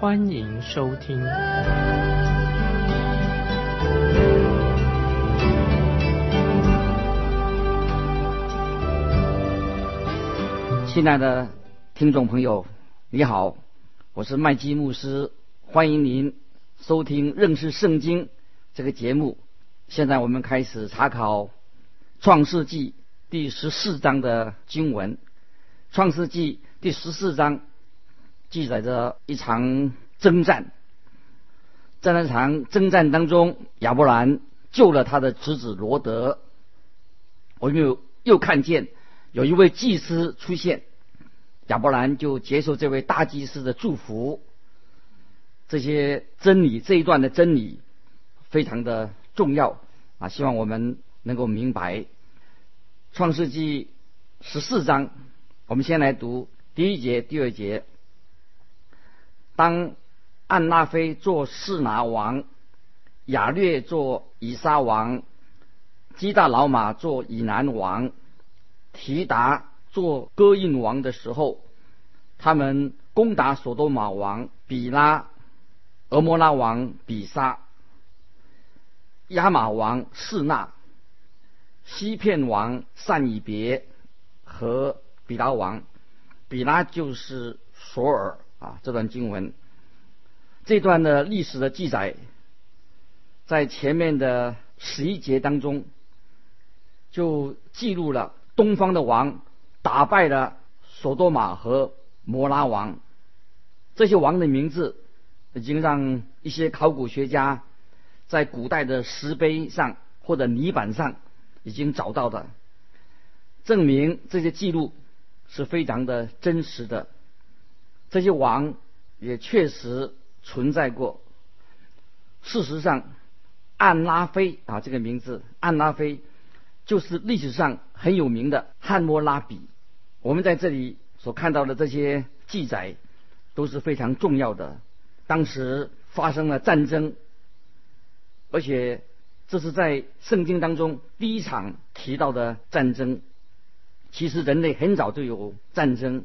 欢迎收听。亲爱的听众朋友，你好，我是麦基牧师，欢迎您收听认识圣经这个节目。现在我们开始查考创世纪第十四章的经文。创世纪第十四章记载着一场征战，在那场征战当中，亚伯兰救了他的侄子罗德。我们又又看见有一位祭司出现。亚伯兰就接受这位大祭司的祝福。这些真理这一段的真理非常的重要啊！希望我们能够明白。创世纪十四章，我们先来读第一节、第二节。当安拉菲做士拿王，亚略做以撒王，基大老马做以南王，提达。做歌印王的时候，他们攻打索多玛王比拉、俄摩拉王比沙、亚玛王士纳、西片王善以别和比拉王。比拉就是索尔啊。这段经文，这段的历史的记载，在前面的十一节当中，就记录了东方的王。打败了索多玛和摩拉王，这些王的名字已经让一些考古学家在古代的石碑上或者泥板上已经找到的，证明这些记录是非常的真实的。这些王也确实存在过。事实上，安拉菲啊这个名字，安拉菲。就是历史上很有名的汉谟拉比，我们在这里所看到的这些记载都是非常重要的。当时发生了战争，而且这是在圣经当中第一场提到的战争。其实人类很早就有战争，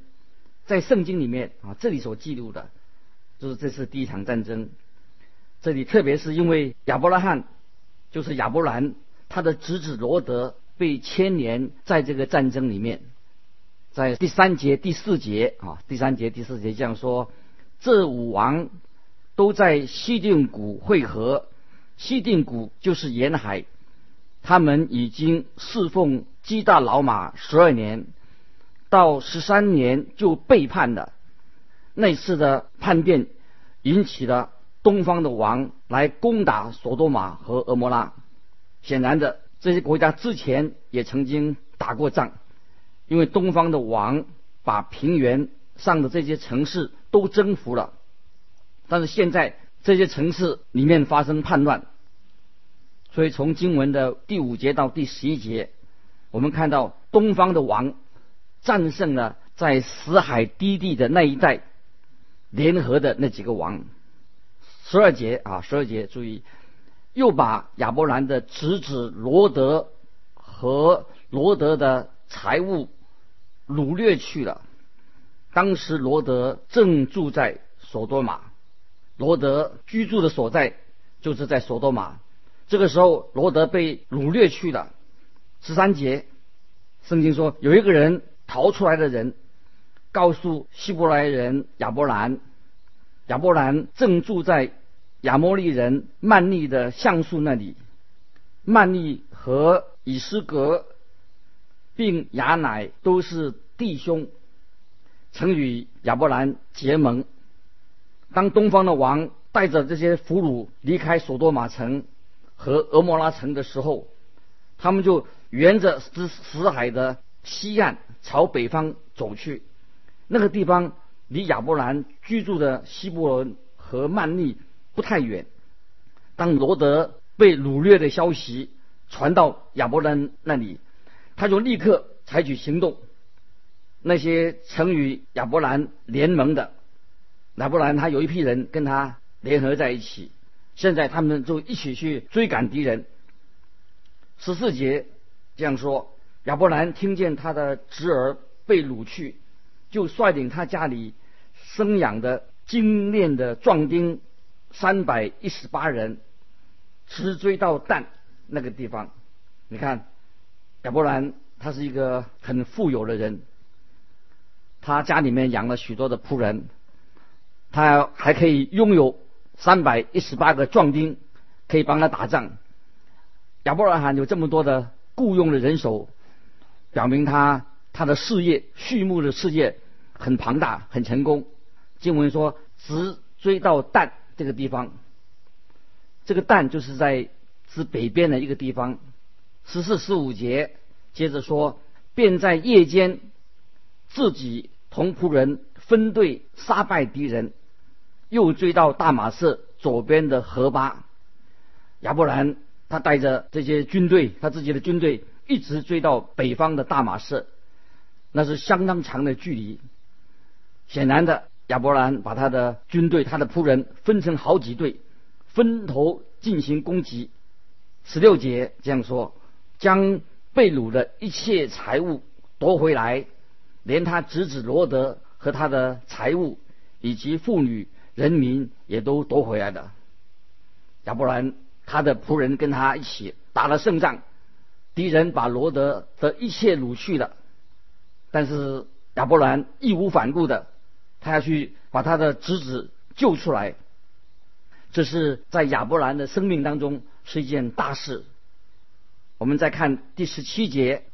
在圣经里面啊，这里所记录的就是这是第一场战争。这里特别是因为亚伯拉罕，就是亚伯兰。他的侄子罗德被牵连在这个战争里面，在第三节、第四节啊，第三节、第四节这样说：这五王都在西定谷会合，西定谷就是沿海，他们已经侍奉基大老马十二年，到十三年就背叛了。那次的叛变引起了东方的王来攻打索多玛和俄摩拉。显然的，这些国家之前也曾经打过仗，因为东方的王把平原上的这些城市都征服了，但是现在这些城市里面发生叛乱，所以从经文的第五节到第十一节，我们看到东方的王战胜了在死海低地的那一带联合的那几个王。十二节啊，十二节，注意。又把亚伯兰的侄子罗德和罗德的财物掳掠去了。当时罗德正住在索多玛，罗德居住的所在就是在索多玛。这个时候，罗德被掳掠去了。十三节，圣经说有一个人逃出来的人，告诉希伯来人亚伯兰，亚伯兰正住在。亚摩利人曼利的橡树那里，曼利和以斯格并亚乃都是弟兄，曾与亚伯兰结盟。当东方的王带着这些俘虏离开索多玛城和俄摩拉城的时候，他们就沿着死死海的西岸朝北方走去。那个地方离亚伯兰居住的希伯伦和曼利。不太远。当罗德被掳掠的消息传到亚伯兰那里，他就立刻采取行动。那些曾与亚伯兰联盟的亚伯兰，他有一批人跟他联合在一起，现在他们就一起去追赶敌人。十四节这样说：亚伯兰听见他的侄儿被掳去，就率领他家里生养的精练的壮丁三百一十八人，直追到但那个地方。你看，亚伯兰他是一个很富有的人。他家里面养了许多的仆人，他还可以拥有三百一十八个壮丁，可以帮他打仗。亚伯拉罕有这么多的雇佣的人手，表明他他的事业畜牧的事业很庞大、很成功。经文说，直追到但这个地方，这个但就是在指北边的一个地方。十四、十五节接着说，便在夜间自己。同仆人分队杀败敌人，又追到大马士左边的河巴。亚伯兰他带着这些军队，他自己的军队一直追到北方的大马士，那是相当长的距离。显然的，亚伯兰把他的军队、他的仆人分成好几队，分头进行攻击。十六节这样说：将被掳的一切财物夺回来。连他侄子罗德和他的财物以及妇女人民也都夺回来了。亚伯兰他的仆人跟他一起打了胜仗，敌人把罗德的一切掳去了。但是亚伯兰义无反顾的，他要去把他的侄子救出来。这是在亚伯兰的生命当中是一件大事。我们再看第十七节，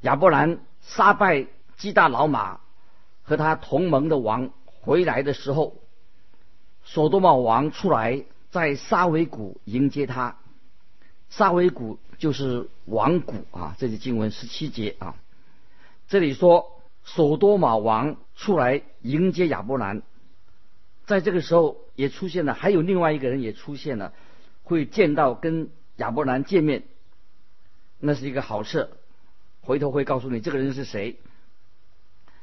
亚伯兰杀败。基大老马和他同盟的王回来的时候，索多玛王出来在沙维谷迎接他。沙维谷就是王谷啊，这是经文十七节啊。这里说索多玛王出来迎接亚伯兰，在这个时候也出现了，还有另外一个人也出现了，会见到跟亚伯兰见面，那是一个好事。回头会告诉你这个人是谁。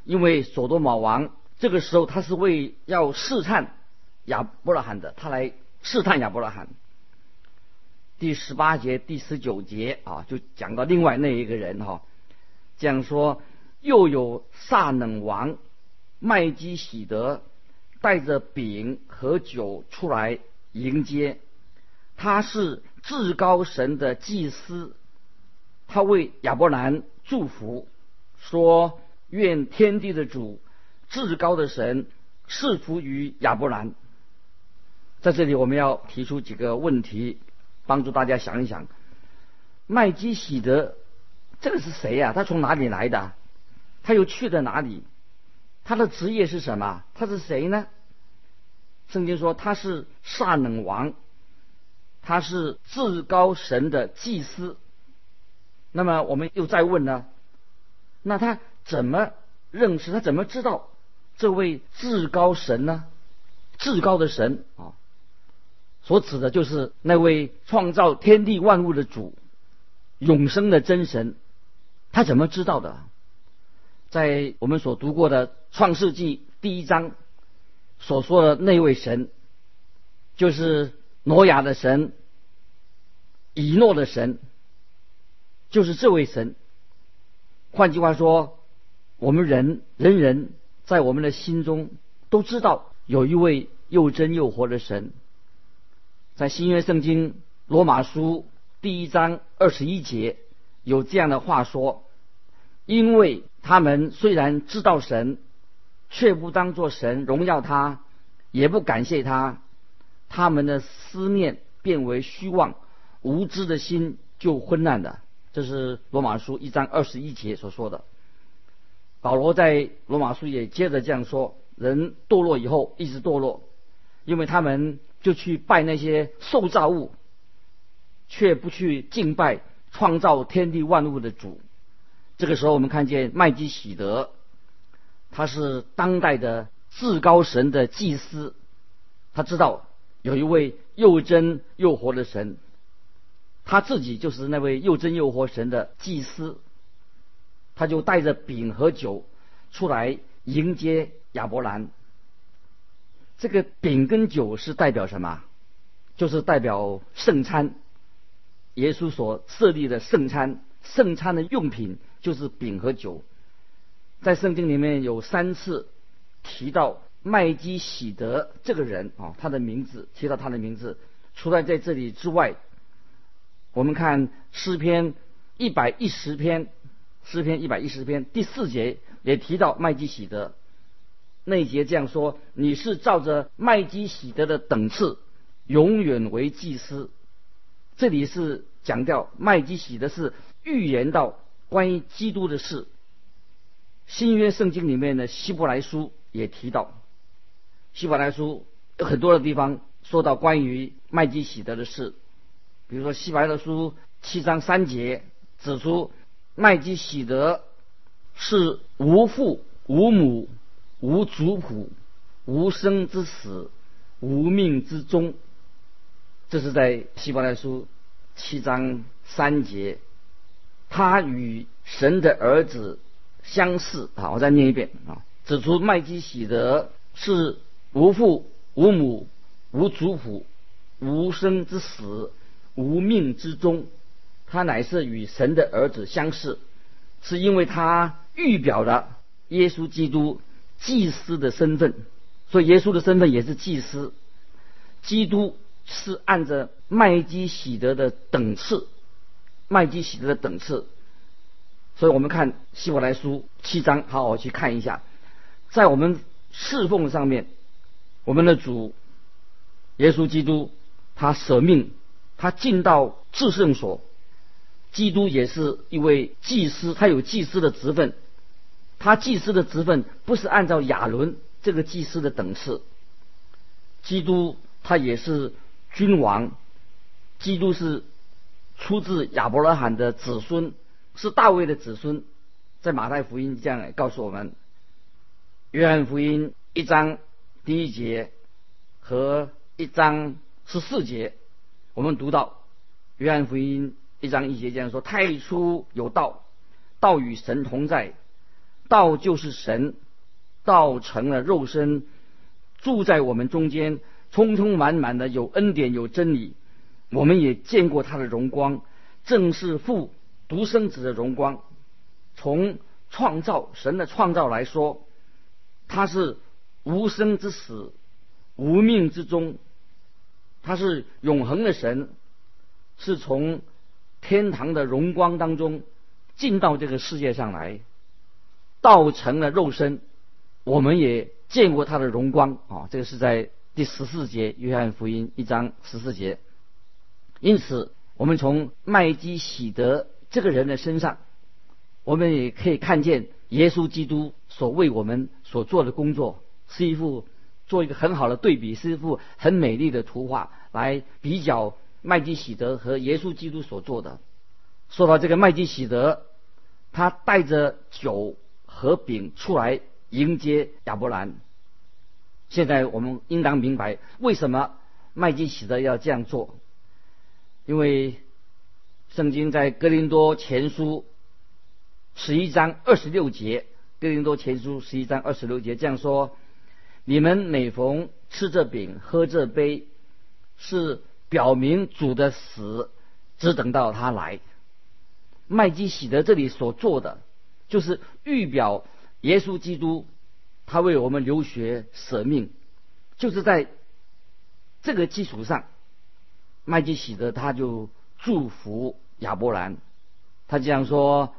因为索多玛王这个时候他是为要试探亚伯拉罕的，他来试探亚伯拉罕。第十八节、第十九节啊，就讲到另外那一个人哈，讲说又有撒冷王麦基喜德带着饼和酒出来迎接，他是至高神的祭司，他为亚伯兰祝福说。愿天地的主、至高的神赐福于亚伯兰。在这里，我们要提出几个问题，帮助大家想一想：麦基喜德这个是谁呀？他从哪里来的？他又去了哪里？他的职业是什么？他是谁呢？圣经说他是撒冷王，他是至高神的祭司。那么我们又再问呢？那他？怎么认识他？怎么知道这位至高神呢？至高的神啊，所指的就是那位创造天地万物的主，永生的真神。他怎么知道的？在我们所读过的创世纪第一章所说的那位神，就是挪亚的神，以诺的神，就是这位神。换句话说。我们人人人在我们的心中都知道有一位又真又活的神，新约圣经罗马书第一章二十一节有这样的话说：因为他们虽然知道神，却不当作神荣耀他，也不感谢他，他们的思念变为虚妄，无知的心就昏暗了。这是罗马书一章二十一节所说的。保罗在罗马书也接着这样说：人堕落以后一直堕落，因为他们就去拜那些受造物，却不去敬拜创造天地万物的主。这个时候，我们看见麦基喜德，他是当代的至高神的祭司，他知道有一位又真又活的神，他自己就是那位又真又活神的祭司，他就带着饼和酒出来迎接亚伯兰。这个饼跟酒是代表什么？就是代表圣餐，耶稣所设立的圣餐，圣餐的用品就是饼和酒。在圣经里面有三次提到麦基喜德这个人啊，他的名字提到他的名字。除了在这里之外，我们看诗篇一百一十篇，诗篇一百一十篇第四节也提到麦基喜德。那一节这样说：“你是照着麦基喜德的等次。”永远为祭司，这里是强调麦基喜德是预言到关于基督的事。新约圣经里面的希伯来书也提到，希伯来书有很多的地方说到关于麦基喜德的事，比如说希伯来书七章三节指出麦基喜德是无父无母无族谱无生之死无命之终。这是在希伯来书七章三节，他与神的儿子相似啊！我再念一遍啊，指出麦基喜德是无父无母无族谱无生之死无命之终，他乃是与神的儿子相似，是因为他预表了耶稣基督祭司的身份，所以耶稣的身份也是祭司，基督。是按着麦基喜德的等次，麦基喜德的等次，所以我们看希伯来书七章，好好去看一下，在我们侍奉上面，我们的主耶稣基督他舍命，他进到至圣所，基督也是一位祭司，他有祭司的职分，他祭司的职分不是按照亚伦这个祭司的等次，基督他也是。君王，基督是出自亚伯拉罕的子孙，是大卫的子孙，在马太福音这样告诉我们。约翰福音一章第一节和一章十四节，我们读到约翰福音一章一节这样说：太初有道，道与神同在，道就是神，道成了肉身，住在我们中间。充充满满的有恩典有真理，我们也见过他的荣光，正是父独生子的荣光。从创造神的创造来说，他是无生之始，无命之中，他是永恒的神，是从天堂的荣光当中进到这个世界上来，道成了肉身，我们也见过他的荣光啊！这个是在。第十四节，约翰福音一章十四节。因此，我们从麦基喜德这个人的身上，我们也可以看见耶稣基督所为我们所做的工作，是一幅做一个很好的对比，是一幅很美丽的图画，来比较麦基喜德和耶稣基督所做的。说到这个麦基喜德，他带着酒和饼出来迎接亚伯兰。现在我们应当明白为什么麦基喜德要这样做，因为圣经在哥林多前书十一章二十六节，哥林多前书十一章二十六节这样说：你们每逢吃这饼、喝这杯，是表明主的死，只等到他来。麦基喜德这里所做的，就是预表耶稣基督。他为我们留学舍命，就是在这个基础上，麦基喜德他就祝福亚伯兰，他这样说：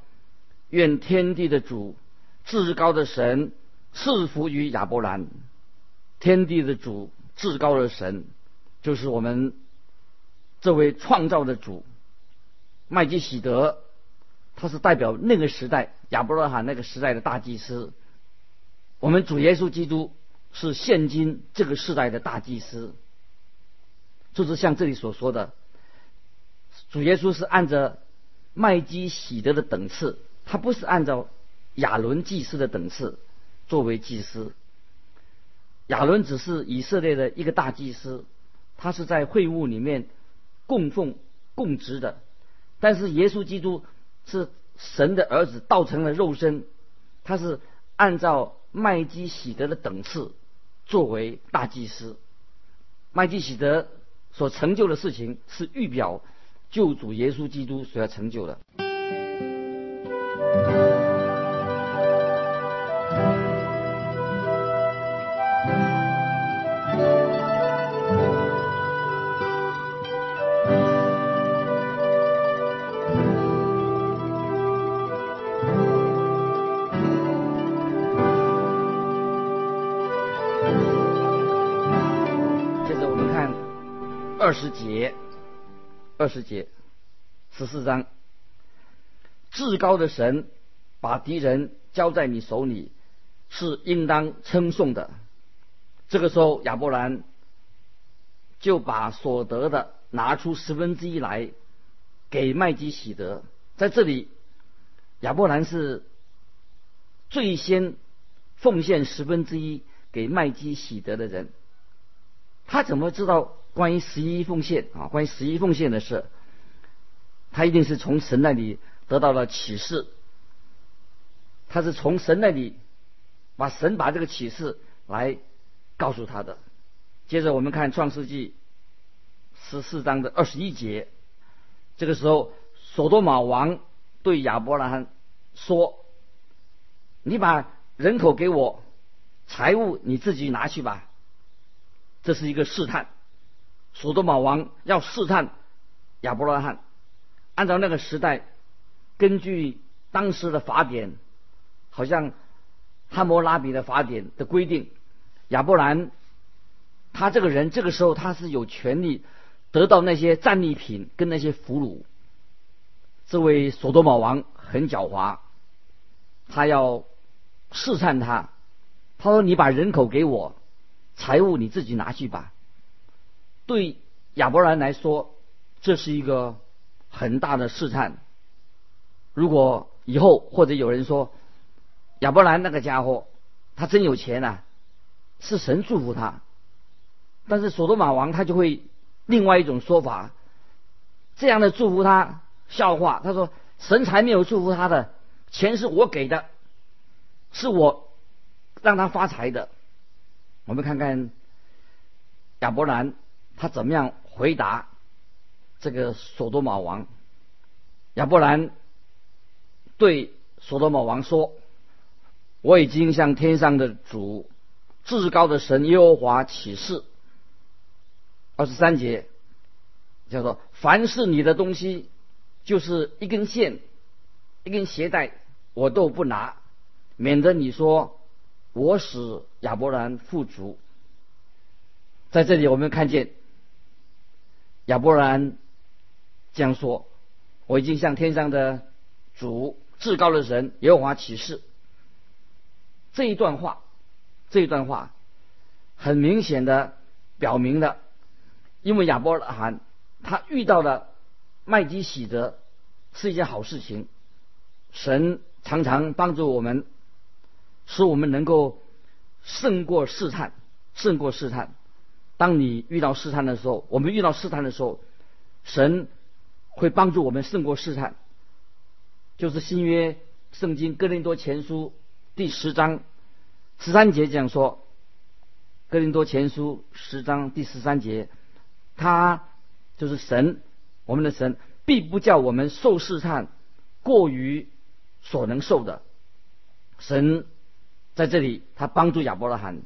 愿天地的主、至高的神赐福于亚伯兰。天地的主、至高的神，就是我们这位创造的主。麦基喜德，他是代表那个时代亚伯拉罕那个时代的大祭司。我们主耶稣基督是现今这个时代的大祭司，就是像这里所说的，主耶稣是按照麦基喜德的等次，他不是按照亚伦祭司的等次作为祭司。亚伦只是以色列的一个大祭司，他是在会晤里面供奉供职的，但是耶稣基督是神的儿子，道成了肉身，他是按照麦基喜德的等次作为大祭司。麦基喜德所成就的事情是预表救主耶稣基督所要成就的。二十节，二十节，十四章。至高的神把敌人交在你手里，是应当称颂的。这个时候，亚伯兰就把所得的拿出十分之一来给麦基喜德。在这里，亚伯兰是最先奉献十分之一给麦基喜德的人。他怎么知道关于十一奉献啊？关于十一奉献的事，他一定是从神那里得到了启示。他是从神那里把神把这个启示来告诉他的。接着我们看创世纪十四章的二十一节，这个时候，索多玛王对亚伯拉罕说：“你把人口给我，财物你自己拿去吧。”这是一个试探，索多玛王要试探亚伯拉罕。按照那个时代，根据当时的法典，好像汉谟拉比的法典的规定，亚伯兰他这个人这个时候他是有权利得到那些战利品跟那些俘虏。这位索多玛王很狡猾，他要试探他，他说：“你把人口给我。”财物你自己拿去吧。对亚伯兰来说，这是一个很大的试探。如果以后或者有人说亚伯兰那个家伙他真有钱呐，是神祝福他，但是索多玛王他就会另外一种说法，这样的祝福他笑话。他说神才没有祝福他的，钱是我给的，是我让他发财的。我们看看亚伯兰他怎么样回答这个索多玛王。亚伯兰对索多玛王说：“我已经向天上的主、至高的神耶和华起誓。”二十三节叫做：“凡是你的东西，就是一根线、一根鞋带，我都不拿，免得你说。”我使亚伯兰富足，在这里我们看见亚伯兰这样说：“我已经向天上的主、至高的神耶和华起誓。”这一段话，这一段话很明显的表明了，因为亚伯拉罕他遇到了麦基喜德是一件好事情，神常常帮助我们。使我们能够胜过试探，胜过试探。当你遇到试探的时候，我们遇到试探的时候，神会帮助我们胜过试探。就是新约圣经哥林多前书第十章十三节这样说：哥林多前书十章第十三节，他就是神，我们的神必不叫我们受试探过于所能受的，神。在这里，他帮助亚伯拉罕，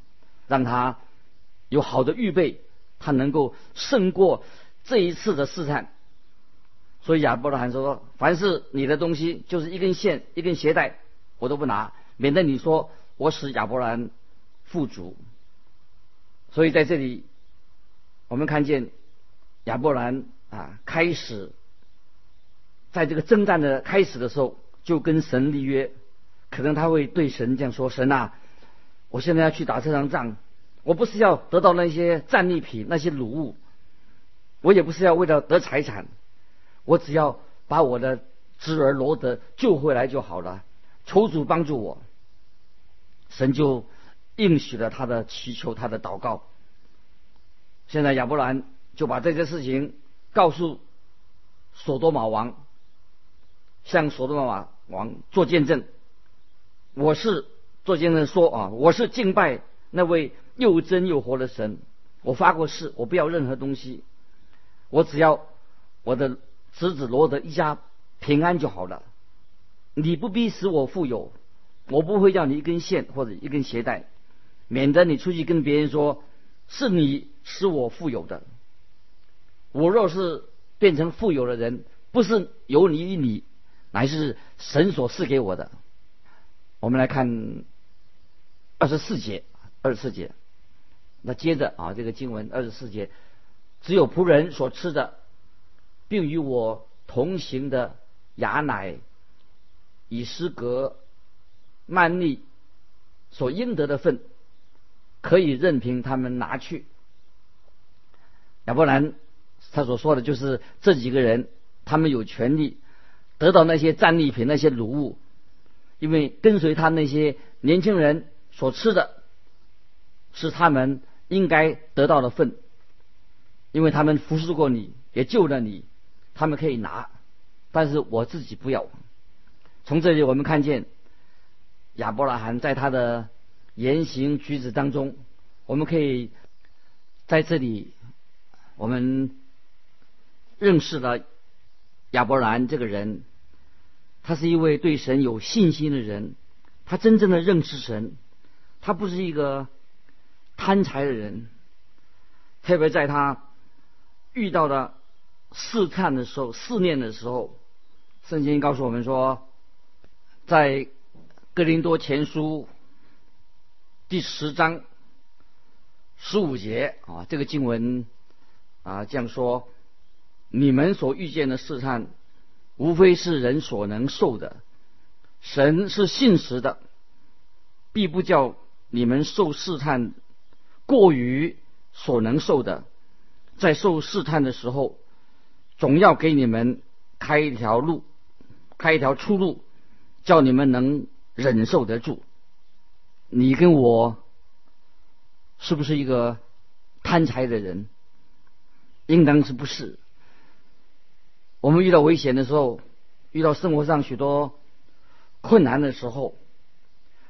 让他有好的预备，他能够胜过这一次的试探。所以亚伯拉罕说：“凡是你的东西，就是一根线、一根鞋带，我都不拿，免得你说我使亚伯兰富足。”所以在这里，我们看见亚伯兰啊，开始在这个征战的开始的时候，就跟神立约。可能他会对神这样说：“神啊，我现在要去打这场仗，我不是要得到那些战利品、那些掳物，我也不是要为了得财产，我只要把我的侄儿罗德救回来就好了。求主帮助我。”神就应许了他的祈求，他的祷告。现在亚伯兰就把这件事情告诉索多玛王，向索多玛王做见证。我是做见证说啊，我是敬拜那位又真又活的神。我发过誓，我不要任何东西，我只要我的侄子罗德一家平安就好了。你不必使我富有，我不会要你一根线或者一根鞋带，免得你出去跟别人说是你使我富有的。我若是变成富有的人，不是由你与你，乃是神所赐给我的。我们来看二十四节，二十四节。那接着啊，这个经文二十四节，只有仆人所吃的，并与我同行的雅乃、以斯格、曼利所应得的份，可以任凭他们拿去。亚伯兰他所说的就是这几个人，他们有权利得到那些战利品、那些鲁物，因为跟随他那些年轻人所吃的，是他们。应该得到的份，因为他们服侍过你，也救了你，他们可以拿，但是我自己不要。从这里我们看见亚伯拉罕在他的言行举止当中，我们可以在这里我们认识了亚伯兰这个人，他是一位对神有信心的人，他真正的认识神，他不是一个。贪财的人，特别在他遇到的试探的时候、试炼的时候，圣经告诉我们说，在哥林多前书第十章十五节啊，这个经文啊这样说：你们所遇见的试探，无非是人所能受的；神是信实的，必不叫你们受试探。过于所能受的，在受试探的时候，总要给你们开一条路，开一条出路，叫你们能忍受得住。你跟我是不是一个贪财的人？应当是不是？我们遇到危险的时候，遇到生活上许多困难的时候，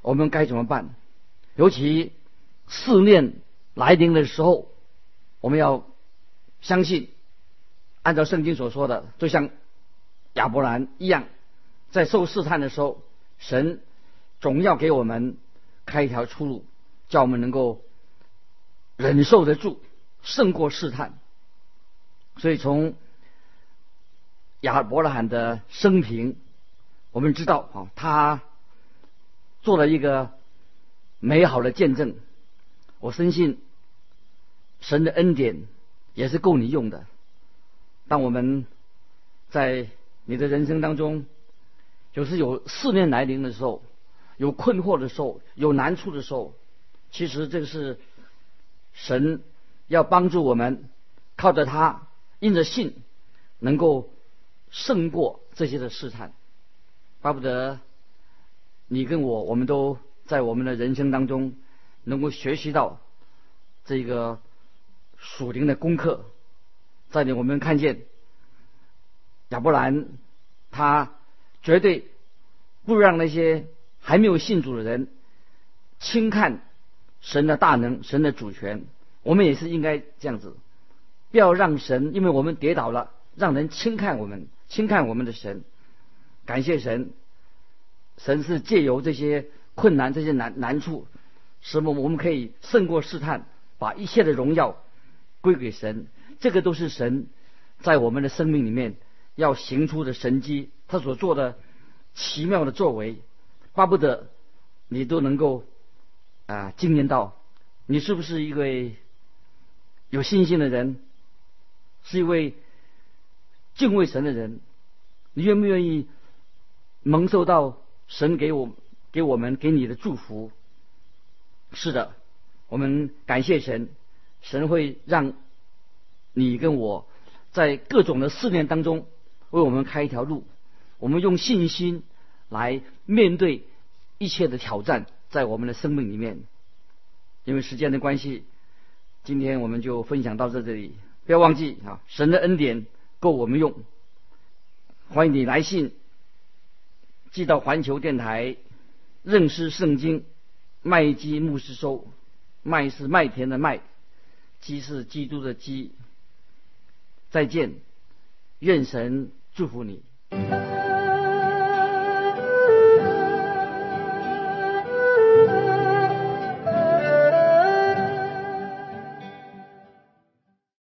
我们该怎么办？尤其试炼。来临的时候，我们要相信，按照圣经所说的，就像亚伯兰一样，在受试探的时候，神总要给我们开一条出路，叫我们能够忍受得住，胜过试探。所以从亚伯拉罕的生平，我们知道啊，他做了一个美好的见证。我深信。神的恩典也是够你用的。当我们在你的人生当中，就是有试炼来临的时候，有困惑的时候，有难处的时候，其实这个是神要帮助我们，靠着他，因着信，能够胜过这些的试探。巴不得你跟我，我们都在我们的人生当中能够学习到这个。属灵的功课，这里我们看见亚伯兰，他绝对不让那些还没有信主的人轻看神的大能、神的主权。我们也是应该这样子，不要让神，因为我们跌倒了，让人轻看我们，轻看我们的神。感谢神，神是借由这些困难、这些难难处，使我们我们可以胜过试探，把一切的荣耀。归给神，这个都是神在我们的生命里面要行出的神迹，他所做的奇妙的作为，巴不得你都能够啊经验到。你是不是一位有信心的人？是一位敬畏神的人？你愿不愿意蒙受到神给我给我们给你的祝福？是的，我们感谢神。神会让你跟我在各种的试炼当中为我们开一条路，我们用信心来面对一切的挑战，在我们的生命里面，因为时间的关系，今天我们就分享到这里，不要忘记啊，神的恩典够我们用。欢迎你来信。寄到环球电台，认识圣经，麦基牧师收，麦是麦田的麦。基是基督的基。再见愿神祝福你。